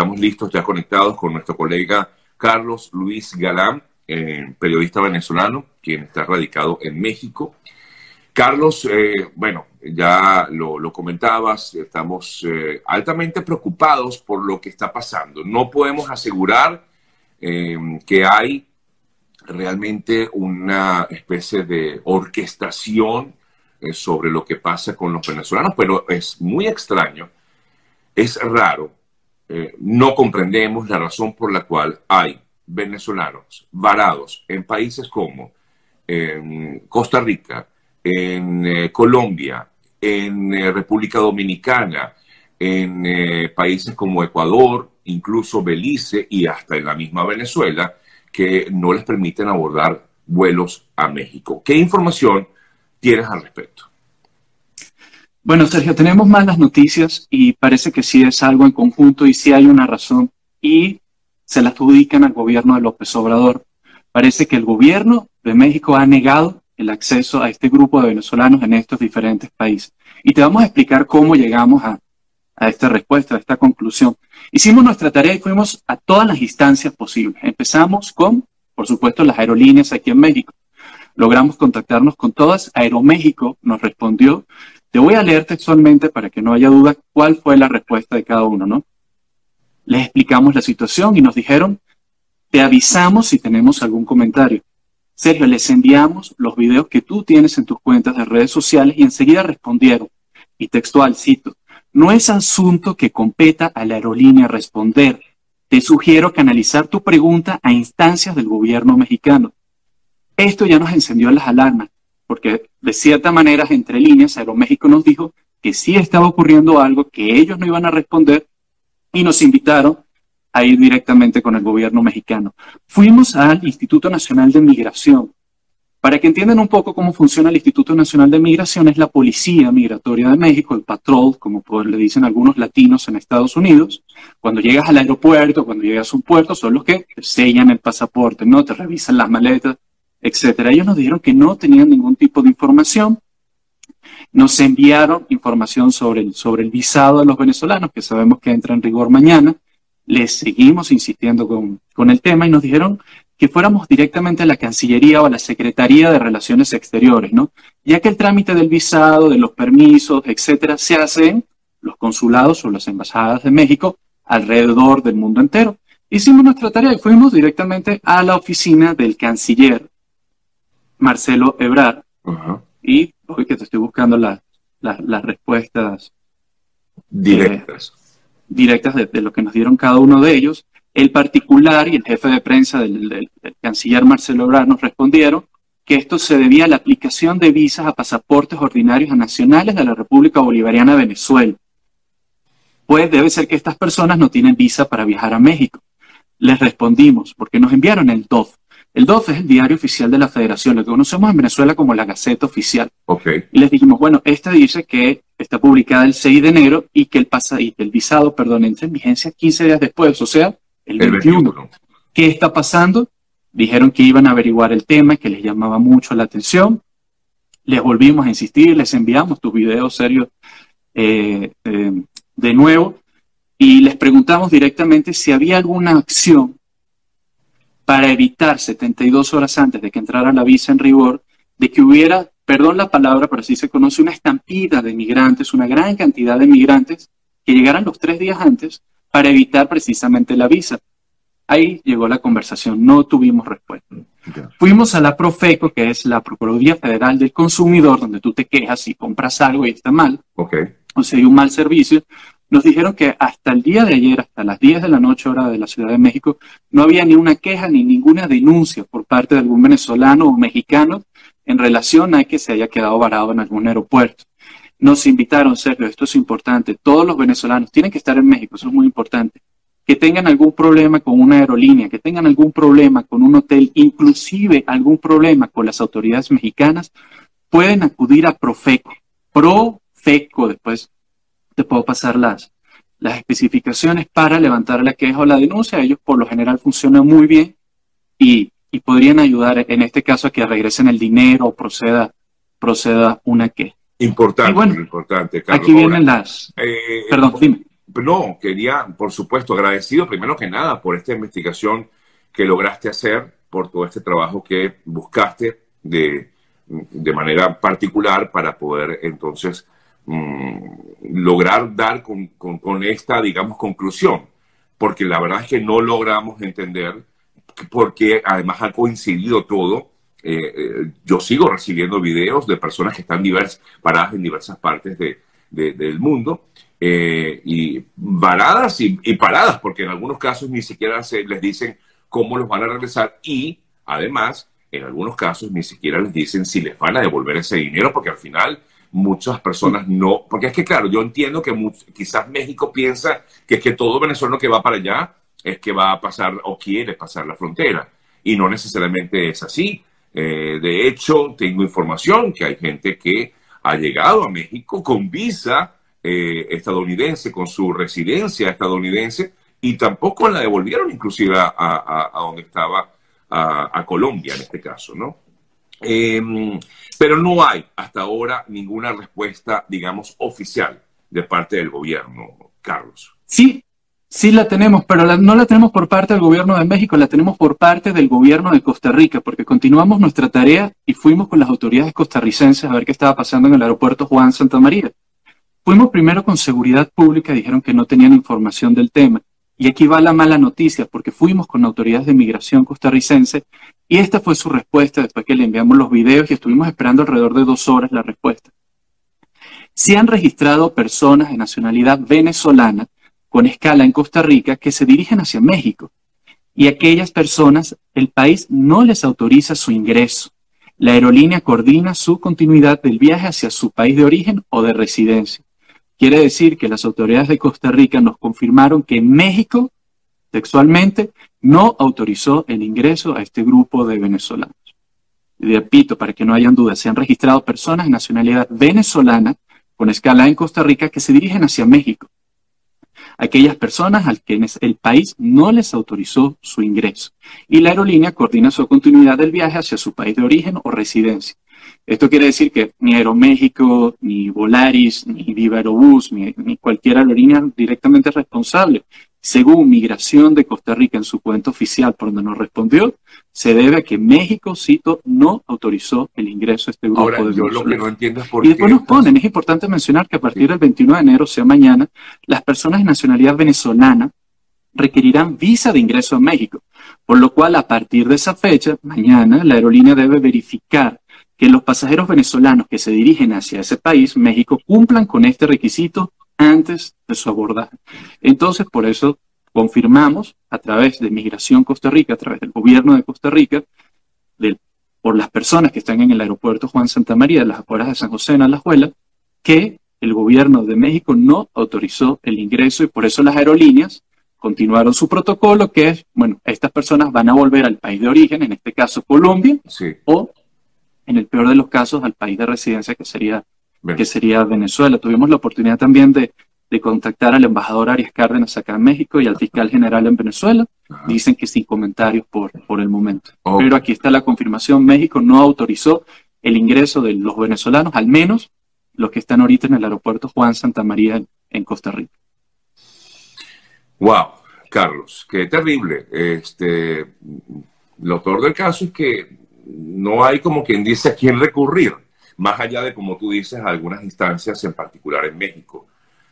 estamos listos, ya conectados con nuestro colega Carlos Luis Galán, eh, periodista venezolano, quien está radicado en México. Carlos, eh, bueno, ya lo, comentabas, estamos eh, altamente preocupados por lo que está pasando. No podemos asegurar que hay realmente una especie de orquestación sobre lo que pasa con los venezolanos, pero es muy extraño, es raro, no comprendemos la razón por la cual hay venezolanos varados en países como Costa Rica, en eh, Colombia, en eh, República Dominicana, en eh, países como Ecuador, incluso Belice y hasta en la misma Venezuela, que no les permiten abordar vuelos a México. ¿Qué información tienes al respecto? Bueno, Sergio, tenemos malas noticias y parece que sí es algo en conjunto y sí hay una razón y se la adjudican al gobierno de López Obrador. Parece que el gobierno de México ha negado el acceso a este grupo de venezolanos en estos diferentes países. Y te vamos a explicar cómo llegamos a, esta respuesta, a esta conclusión. Hicimos nuestra tarea y fuimos a todas las instancias posibles. Empezamos con, por supuesto, las aerolíneas aquí en México. Logramos contactarnos con todas. Aeroméxico nos respondió. Te voy a leer textualmente para que no haya duda cuál fue la respuesta de cada uno, ¿no? Les explicamos la situación y nos dijeron, te avisamos si tenemos algún comentario. Sergio, les enviamos los videos que tú tienes en tus cuentas de redes sociales y enseguida respondieron. Y textual, cito, no es asunto que competa a la aerolínea responder. Te sugiero canalizar tu pregunta a instancias del gobierno mexicano. Esto ya nos encendió las alarmas, porque de cierta manera, entre líneas, Aeroméxico nos dijo que sí estaba ocurriendo algo, que ellos no iban a responder y nos invitaron a ir directamente con el gobierno mexicano. Fuimos al Instituto Nacional de Migración. Para que entiendan un poco cómo funciona el Instituto Nacional de Migración, es la Policía Migratoria de México, el patrol, como le dicen algunos latinos en Estados Unidos. Cuando llegas al aeropuerto, cuando llegas a un puerto, son los que te sellan el pasaporte, ¿no? Te revisan las maletas, etcétera. Ellos nos dijeron que no tenían ningún tipo de información. Nos enviaron información sobre el, sobre el visado de los venezolanos, que sabemos que entra en rigor mañana les seguimos insistiendo con, el tema y nos dijeron que fuéramos directamente a la Cancillería o a la Secretaría de Relaciones Exteriores, ¿no? Ya que el trámite del visado, de los permisos, etcétera, se hace en los consulados o las embajadas de México alrededor del mundo entero. Hicimos nuestra tarea y fuimos directamente a la oficina del canciller Marcelo Ebrard. Y hoy que te estoy buscando las respuestas directas directas de, lo que nos dieron cada uno de ellos. El particular y el jefe de prensa del, canciller Marcelo Ebrard nos respondieron que esto se debía a la aplicación de visas a pasaportes ordinarios a nacionales de la República Bolivariana de Venezuela. Pues debe ser que estas personas no tienen visa para viajar a México. Les respondimos, porque nos enviaron el DOF. El DOF es el diario oficial de la Federación, lo que conocemos en Venezuela como la Gaceta Oficial. Okay. Y les dijimos, bueno, esta dice que está publicada el 6 de enero y que el, pasa, y el visado, perdón, entra en vigencia 15 días después, o sea, el, 21. ¿Qué está pasando? Dijeron que iban a averiguar el tema, que les llamaba mucho la atención. Les volvimos a insistir, les enviamos tus videos serios eh, eh, de nuevo y les preguntamos directamente si había alguna acción para evitar 72 horas antes de que entrara la visa en rigor, de que hubiera perdón la palabra, pero así se conoce, una estampida de migrantes, una gran cantidad de migrantes que llegaran los tres días antes para evitar precisamente la visa. Ahí llegó la conversación, no tuvimos respuesta. Fuimos a la Profeco, que es la Procuraduría Federal del Consumidor, donde tú te quejas y compras algo y está mal, okay. o sea, hay un mal servicio. Nos dijeron que hasta el día de ayer, hasta las 10 de la noche hora de la Ciudad de México, no había ni una queja ni ninguna denuncia por parte de algún venezolano o mexicano en relación a que se haya quedado varado en algún aeropuerto. Nos invitaron, Sergio, esto es importante, todos los venezolanos tienen que estar en México, eso es muy importante, que tengan algún problema con una aerolínea, que tengan algún problema con un hotel, inclusive algún problema con las autoridades mexicanas, pueden acudir a Profeco. Profeco, después te puedo pasar las, las especificaciones para levantar la queja o la denuncia. Ellos por lo general funcionan muy bien y y podrían ayudar en este caso a que regresen el dinero o proceda, proceda una que. Importante, importante, Aquí vienen las. Eh, perdón, dime. no, quería, por supuesto, agradecido primero que nada por esta investigación que lograste hacer, por todo este trabajo que buscaste de, de manera particular para poder entonces lograr dar con, esta, digamos, conclusión. Porque la verdad es que no logramos entender, porque además ha coincidido todo. Eh, eh, yo sigo recibiendo videos de personas que están divers, paradas en diversas partes de, del mundo eh, y varadas y, paradas, porque en algunos casos ni siquiera se les dicen cómo los van a regresar y además en algunos casos ni siquiera les dicen si les van a devolver ese dinero, porque al final muchas personas no, porque es que claro, yo entiendo que quizás México piensa que es que todo venezolano que va para allá es que va a pasar o quiere pasar la frontera y no necesariamente es así. Eh, de hecho, tengo información que hay gente que ha llegado a México con visa eh, estadounidense, con su residencia estadounidense, y tampoco la devolvieron inclusive a, donde estaba, a, Colombia en este caso, ¿no? Em, pero no hay hasta ahora ninguna respuesta, digamos, oficial de parte del gobierno, Carlos. Sí, Sí la tenemos, pero no la tenemos por parte del gobierno de México, la tenemos por parte del gobierno de Costa Rica, porque continuamos nuestra tarea y fuimos con las autoridades costarricenses a ver qué estaba pasando en el aeropuerto Juan Santa María. Fuimos primero con seguridad pública, dijeron que no tenían información del tema. Y aquí va la mala noticia, porque fuimos con autoridades de migración costarricense y esta fue su respuesta después que le enviamos los videos y estuvimos esperando alrededor de dos horas la respuesta. Se han registrado personas de nacionalidad venezolana con escala en Costa Rica que se dirigen hacia México. Y aquellas personas, el país no les autoriza su ingreso. La aerolínea coordina su continuidad del viaje hacia su país de origen o de residencia. Quiere decir que las autoridades de Costa Rica nos confirmaron que México, textualmente, no autorizó el ingreso a este grupo de venezolanos. Y repito, para que no hayan dudas, se han registrado personas de nacionalidad venezolana con escala en Costa Rica que se dirigen hacia México aquellas personas al que el país no les autorizó su ingreso. Y la aerolínea coordina su continuidad del viaje hacia su país de origen o residencia. Esto quiere decir que ni Aeroméxico, ni Volaris, ni Viva Aerobús, ni, ni cualquier aerolínea directamente responsable. Según Migración de Costa Rica en su cuenta oficial, por donde nos respondió, se debe a que México, cito, no autorizó el ingreso a este grupo Ahora, yo lo que no entiendo es por y después nos ponen, es importante mencionar que a partir del 21 de enero, sea mañana, las personas de nacionalidad venezolana requerirán visa de ingreso a México, por lo cual a partir de esa fecha, mañana, la aerolínea debe verificar que los pasajeros venezolanos que se dirigen hacia ese país, México, cumplan con este requisito antes de su abordaje. Entonces, por eso confirmamos a través de Migración Costa Rica, a través del gobierno de Costa Rica, por las personas que están en el aeropuerto Juan Santa María de las afueras de San José en Alajuela, que el gobierno de México no autorizó el ingreso y por eso las aerolíneas continuaron su protocolo, que es, bueno, estas personas van a volver al país de origen, en este caso Colombia, o en el peor de los casos al país de residencia, que sería que sería Venezuela. Tuvimos la oportunidad también de, contactar al embajador Arias Cárdenas acá en México y al fiscal general en Venezuela. Dicen que sin comentarios por, por el momento. Pero aquí está la confirmación. México no autorizó el ingreso de los venezolanos, al menos los que están ahorita en el aeropuerto Juan Santa María en Costa Rica. Wow, Carlos, qué terrible. Este, lo peor del caso es que no hay como quien dice a quién recurrir más allá de, como tú dices, algunas instancias en particular en México.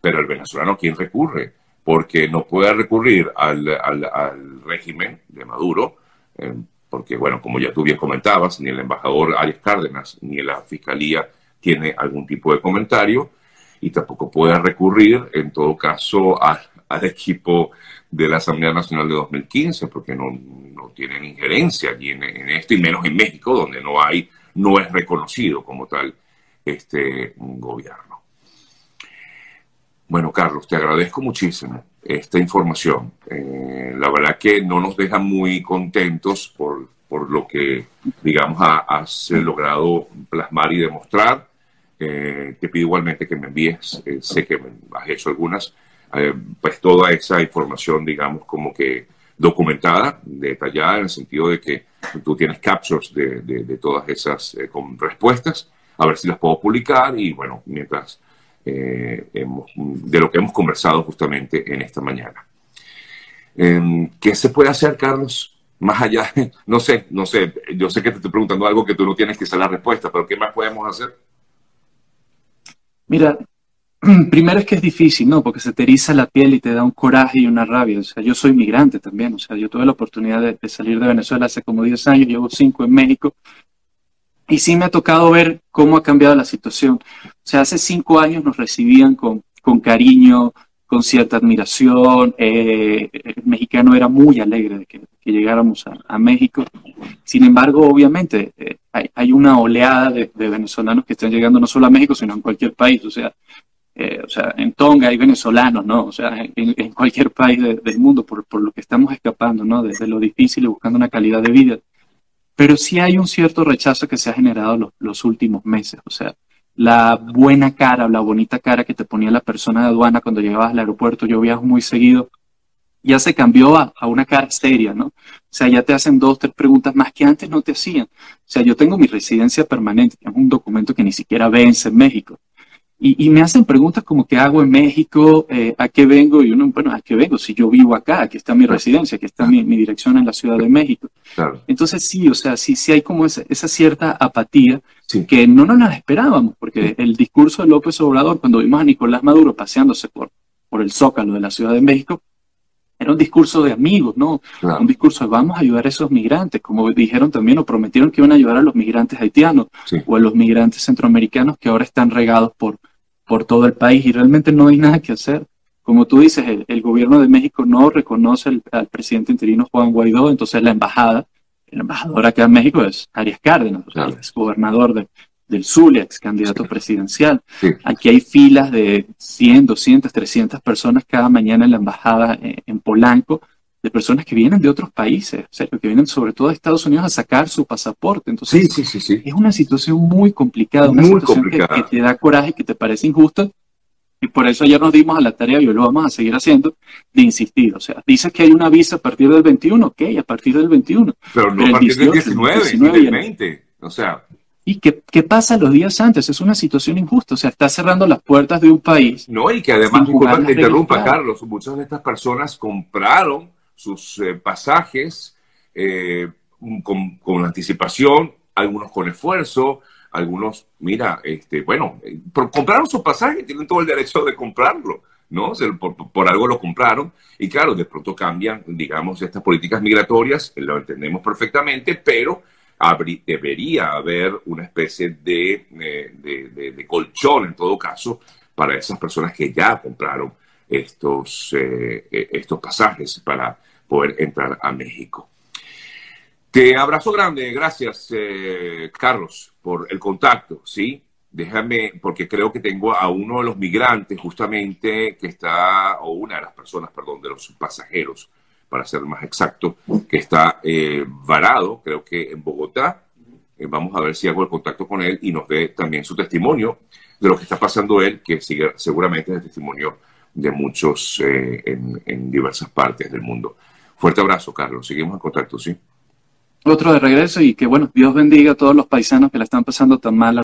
Pero el venezolano, ¿quién recurre? Porque no puede recurrir al, al, régimen de Maduro, eh, porque, bueno, como ya tú bien comentabas, ni el embajador Arias Cárdenas ni la fiscalía tiene algún tipo de comentario, y tampoco puede recurrir, en todo caso, al equipo de la Asamblea Nacional de 2015, porque no, no tienen injerencia allí en, en esto, y menos en México, donde no hay no es reconocido como tal este gobierno. Bueno, Carlos, te agradezco muchísimo esta información. Eh, la verdad que no nos deja muy contentos por, lo que, digamos, has logrado plasmar y demostrar. Eh, te pido igualmente que me envíes, eh, sé que has hecho algunas, pues toda esa información, digamos, como que documentada, detallada, en el sentido de que tú tienes captures de, todas esas eh, con respuestas, a ver si las puedo publicar y bueno, mientras eh, de lo que hemos conversado justamente en esta mañana. Em, ¿Qué se puede hacer, Carlos? Más allá, no sé, no sé, yo sé que te estoy preguntando algo que tú no tienes que saber la respuesta, pero ¿qué más podemos hacer? Mira, primero es que es difícil, ¿no? Porque se te la piel y te da un coraje y una rabia. O sea, yo soy migrante también, o sea, yo tuve la oportunidad de, de salir de Venezuela hace como 10 años, llevo 5 en México y sí me ha tocado ver cómo ha cambiado la situación. O sea, hace cinco años nos recibían con, con cariño, con cierta admiración. Eh, el mexicano era muy alegre de que, llegáramos a, México. Sin embargo, obviamente, eh, hay, una oleada de, venezolanos que están llegando no solo a México, sino en cualquier país. O sea, eh, o sea en Tonga hay venezolanos, ¿no? O sea, en, cualquier país del mundo, por, por, lo que estamos escapando, ¿no? Desde lo difícil y buscando una calidad de vida pero sí hay un cierto rechazo que se ha generado los, últimos meses. O sea, la buena cara la bonita cara que te ponía la persona de aduana cuando llegabas al aeropuerto, yo viajo muy seguido, ya se cambió a, una cara seria, ¿no? O sea, ya te hacen dos, tres preguntas más que antes no te hacían. O sea, yo tengo mi residencia permanente, que es un documento que ni siquiera vence en México. Y, me hacen preguntas como qué hago en México, eh, a qué vengo, y uno, bueno, ¿a qué vengo? Si yo vivo acá, aquí está mi residencia, aquí está mi, dirección en la Ciudad de México. Entonces sí, o sea, sí, sí hay como esa, cierta apatía que no nos la esperábamos, porque el discurso de López Obrador, cuando vimos a Nicolás Maduro paseándose por, por el Zócalo de la Ciudad de México, era un discurso de amigos, ¿no? Un discurso de vamos a ayudar a esos migrantes, como dijeron también o prometieron que iban a ayudar a los migrantes haitianos o a los migrantes centroamericanos que ahora están regados por, por todo el país y realmente no hay nada que hacer. Como tú dices, el, gobierno de México no reconoce al presidente interino Juan Guaidó, entonces la embajada, el embajador acá en México es Arias Cárdenas, es gobernador de, del Zulia, ex candidato presidencial. Aquí hay filas de 100, 200, 300 personas cada mañana en la embajada eh, en Polanco de personas que vienen de otros países, o sea, que vienen sobre todo de Estados Unidos a sacar su pasaporte. Entonces, sí, sí, sí, es una situación muy complicada, una situación Que, te da coraje, que te parece injusta, y por eso ayer nos dimos a la tarea, y hoy lo vamos a seguir haciendo, de insistir. O sea, dice que hay una visa a partir del 21, ok, a partir del 21. Pero no a partir del 19, 19 del 20, o sea... ¿Y qué, qué, pasa los días antes? Es una situación injusta. O sea, está cerrando las puertas de un país. No, y que además, disculpa que interrumpa, Carlos, muchas de estas personas compraron sus eh, pasajes eh, con, anticipación, algunos con esfuerzo, algunos, mira, este, bueno, eh, compraron su pasaje, tienen todo el derecho de comprarlo, ¿no? por, algo lo compraron y claro, de pronto cambian, digamos, estas políticas migratorias, lo entendemos perfectamente, pero debería haber una especie de, de, colchón, en todo caso, para esas personas que ya compraron estos, estos pasajes para poder entrar a México. Te abrazo grande, gracias eh, Carlos por el contacto, ¿sí? Déjame, porque creo que tengo a uno de los migrantes justamente que está, o una de las personas, perdón, de los pasajeros, para ser más exacto, que está eh, varado, creo que en Bogotá. Eh, vamos a ver si hago el contacto con él y nos dé también su testimonio de lo que está pasando él, que sigue, seguramente es el testimonio de muchos en, en diversas partes del mundo. Fuerte abrazo, Carlos. Seguimos en contacto, ¿sí? Otro de regreso y que, bueno, Dios bendiga a todos los paisanos que la están pasando tan mal